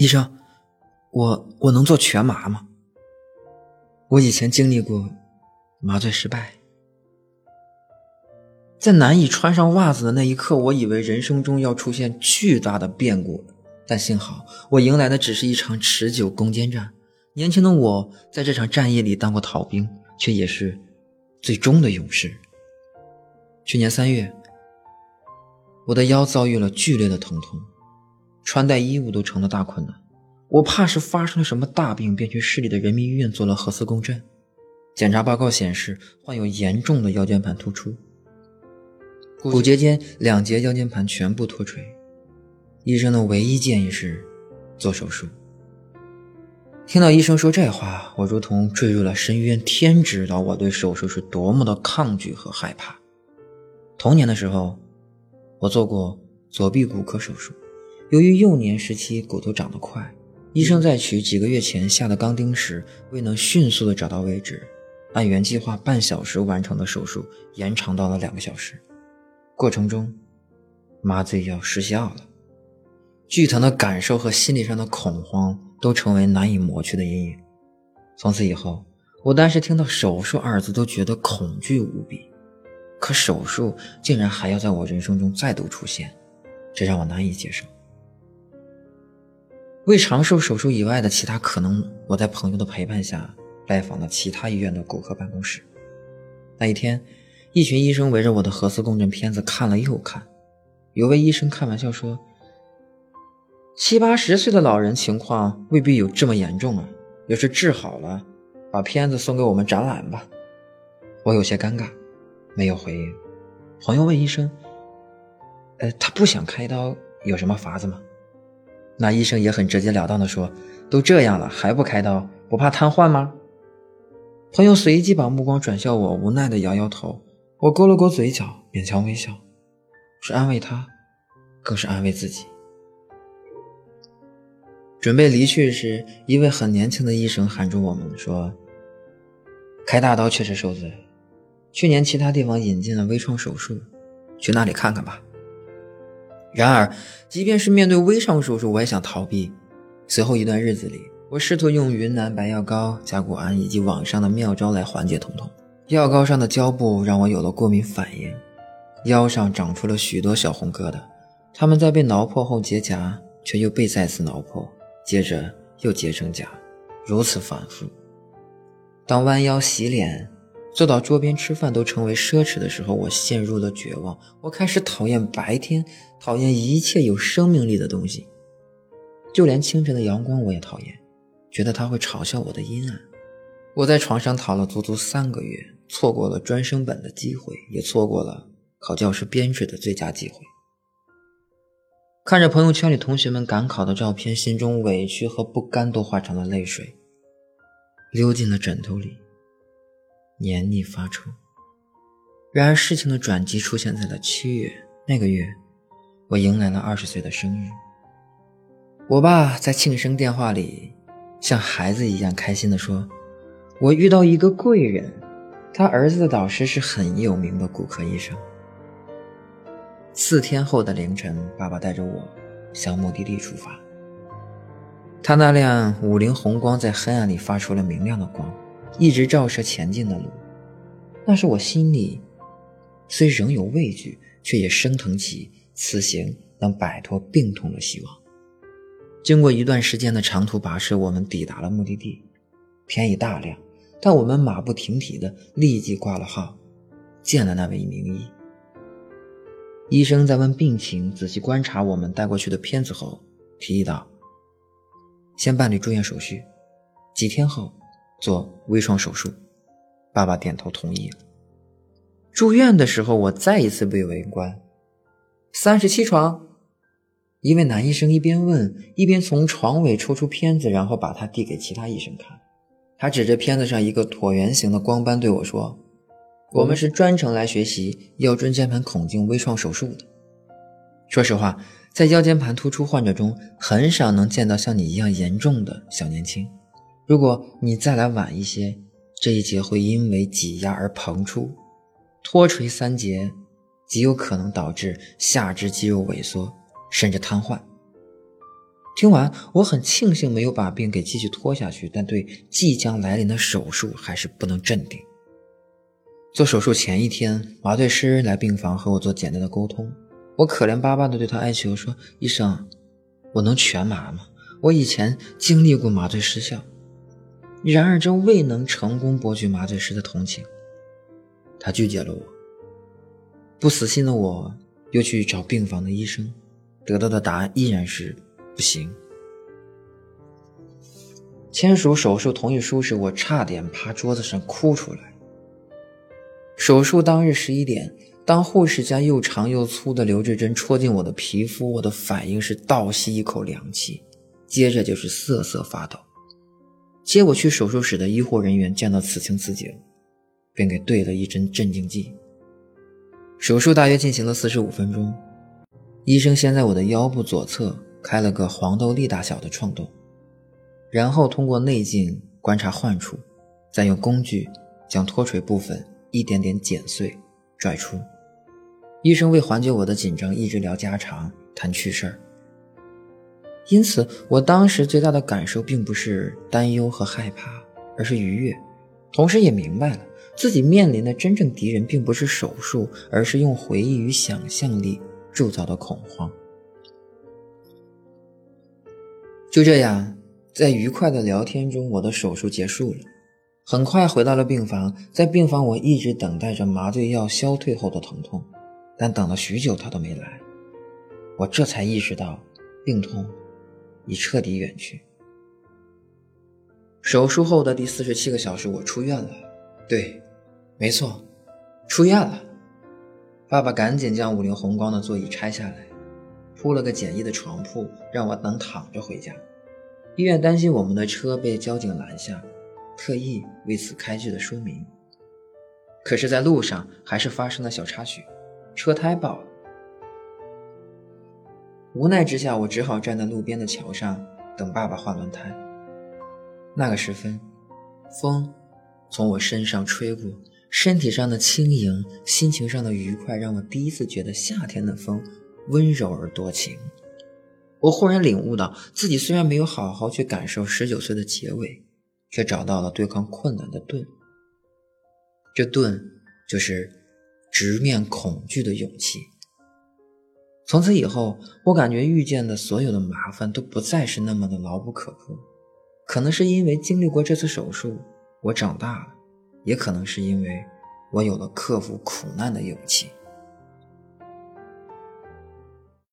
医生，我我能做全麻吗？我以前经历过麻醉失败，在难以穿上袜子的那一刻，我以为人生中要出现巨大的变故。但幸好，我迎来的只是一场持久攻坚战。年轻的我在这场战役里当过逃兵，却也是最终的勇士。去年三月，我的腰遭遇了剧烈的疼痛，穿戴衣物都成了大困难。我怕是发生了什么大病，便去市里的人民医院做了核磁共振。检查报告显示，患有严重的腰间盘突出，骨节间两节腰间盘全部脱垂。医生的唯一建议是做手术。听到医生说这话，我如同坠入了深渊。天知道我对手术是多么的抗拒和害怕。童年的时候，我做过左臂骨科手术，由于幼年时期骨头长得快。医生在取几个月前下的钢钉时，未能迅速的找到位置，按原计划半小时完成的手术延长到了两个小时。过程中，麻醉药失效了，剧疼的感受和心理上的恐慌都成为难以抹去的阴影。从此以后，我单是听到“手术”二字都觉得恐惧无比。可手术竟然还要在我人生中再度出现，这让我难以接受。为长寿手术以外的其他可能，我在朋友的陪伴下拜访了其他医院的骨科办公室。那一天，一群医生围着我的核磁共振片子看了又看。有位医生开玩笑说：“七八十岁的老人情况未必有这么严重啊，要是治好了，把片子送给我们展览吧。”我有些尴尬，没有回应。朋友问医生：“呃，他不想开刀，有什么法子吗？”那医生也很直截了当的说：“都这样了还不开刀，不怕瘫痪吗？”朋友随即把目光转向我，无奈的摇摇头。我勾了勾嘴角，勉强微笑，是安慰他，更是安慰自己。准备离去时，一位很年轻的医生喊住我们说：“开大刀确实受罪，去年其他地方引进了微创手术，去那里看看吧。”然而，即便是面对微创手术，我也想逃避。随后一段日子里，我试图用云南白药膏、甲钴胺以及网上的妙招来缓解疼痛。药膏上的胶布让我有了过敏反应，腰上长出了许多小红疙瘩。它们在被挠破后结痂，却又被再次挠破，接着又结成痂，如此反复。当弯腰洗脸。坐到桌边吃饭都成为奢侈的时候，我陷入了绝望。我开始讨厌白天，讨厌一切有生命力的东西，就连清晨的阳光我也讨厌，觉得它会嘲笑我的阴暗。我在床上躺了足足三个月，错过了专升本的机会，也错过了考教师编制的最佳机会。看着朋友圈里同学们赶考的照片，心中委屈和不甘都化成了泪水，流进了枕头里。黏腻发臭。然而，事情的转机出现在了七月。那个月，我迎来了二十岁的生日。我爸在庆生电话里，像孩子一样开心地说：“我遇到一个贵人，他儿子的导师是很有名的骨科医生。”四天后的凌晨，爸爸带着我向目的地出发。他那辆五菱宏光在黑暗里发出了明亮的光。一直照射前进的路，那是我心里虽仍有畏惧，却也升腾起此行能摆脱病痛的希望。经过一段时间的长途跋涉，我们抵达了目的地。天已大亮，但我们马不停蹄的立即挂了号，见了那位名医。医生在问病情、仔细观察我们带过去的片子后，提议道：“先办理住院手续，几天后。”做微创手术，爸爸点头同意了。住院的时候，我再一次被围观。三十七床，一位男医生一边问，一边从床尾抽出片子，然后把它递给其他医生看。他指着片子上一个椭圆形的光斑对我说：“我们是专程来学习腰椎间盘孔径微创手术的。”说实话，在腰间盘突出患者中，很少能见到像你一样严重的小年轻。如果你再来晚一些，这一节会因为挤压而膨出，脱垂三节，极有可能导致下肢肌肉萎缩，甚至瘫痪。听完，我很庆幸没有把病给继续拖下去，但对即将来临的手术还是不能镇定。做手术前一天，麻醉师来病房和我做简单的沟通。我可怜巴巴地对他哀求说：“医生，我能全麻吗？我以前经历过麻醉失效。”然而，这未能成功博取麻醉师的同情。他拒绝了我。不死心的我，又去找病房的医生，得到的答案依然是不行。签署手术同意书时，我差点趴桌子上哭出来。手术当日十一点，当护士将又长又粗的留置针戳进我的皮肤，我的反应是倒吸一口凉气，接着就是瑟瑟发抖。接我去手术室的医护人员见到此情此景，便给对了一针镇静剂。手术大约进行了四十五分钟，医生先在我的腰部左侧开了个黄豆粒大小的创洞，然后通过内镜观察患处，再用工具将脱垂部分。一点点剪碎，拽出。医生为缓解我的紧张，一直聊家常，谈趣事儿。因此，我当时最大的感受并不是担忧和害怕，而是愉悦。同时，也明白了自己面临的真正敌人并不是手术，而是用回忆与想象力铸造的恐慌。就这样，在愉快的聊天中，我的手术结束了。很快回到了病房，在病房我一直等待着麻醉药消退后的疼痛，但等了许久他都没来，我这才意识到病痛已彻底远去。手术后的第四十七个小时，我出院了。对，没错，出院了。爸爸赶紧将五菱宏光的座椅拆下来，铺了个简易的床铺，让我能躺着回家。医院担心我们的车被交警拦下。特意为此开具了说明，可是，在路上还是发生了小插曲，车胎爆了。无奈之下，我只好站在路边的桥上等爸爸换轮胎。那个时分，风从我身上吹过，身体上的轻盈，心情上的愉快，让我第一次觉得夏天的风温柔而多情。我忽然领悟到，自己虽然没有好好去感受十九岁的结尾。却找到了对抗困难的盾，这盾就是直面恐惧的勇气。从此以后，我感觉遇见的所有的麻烦都不再是那么的牢不可破。可能是因为经历过这次手术，我长大了；也可能是因为我有了克服苦难的勇气。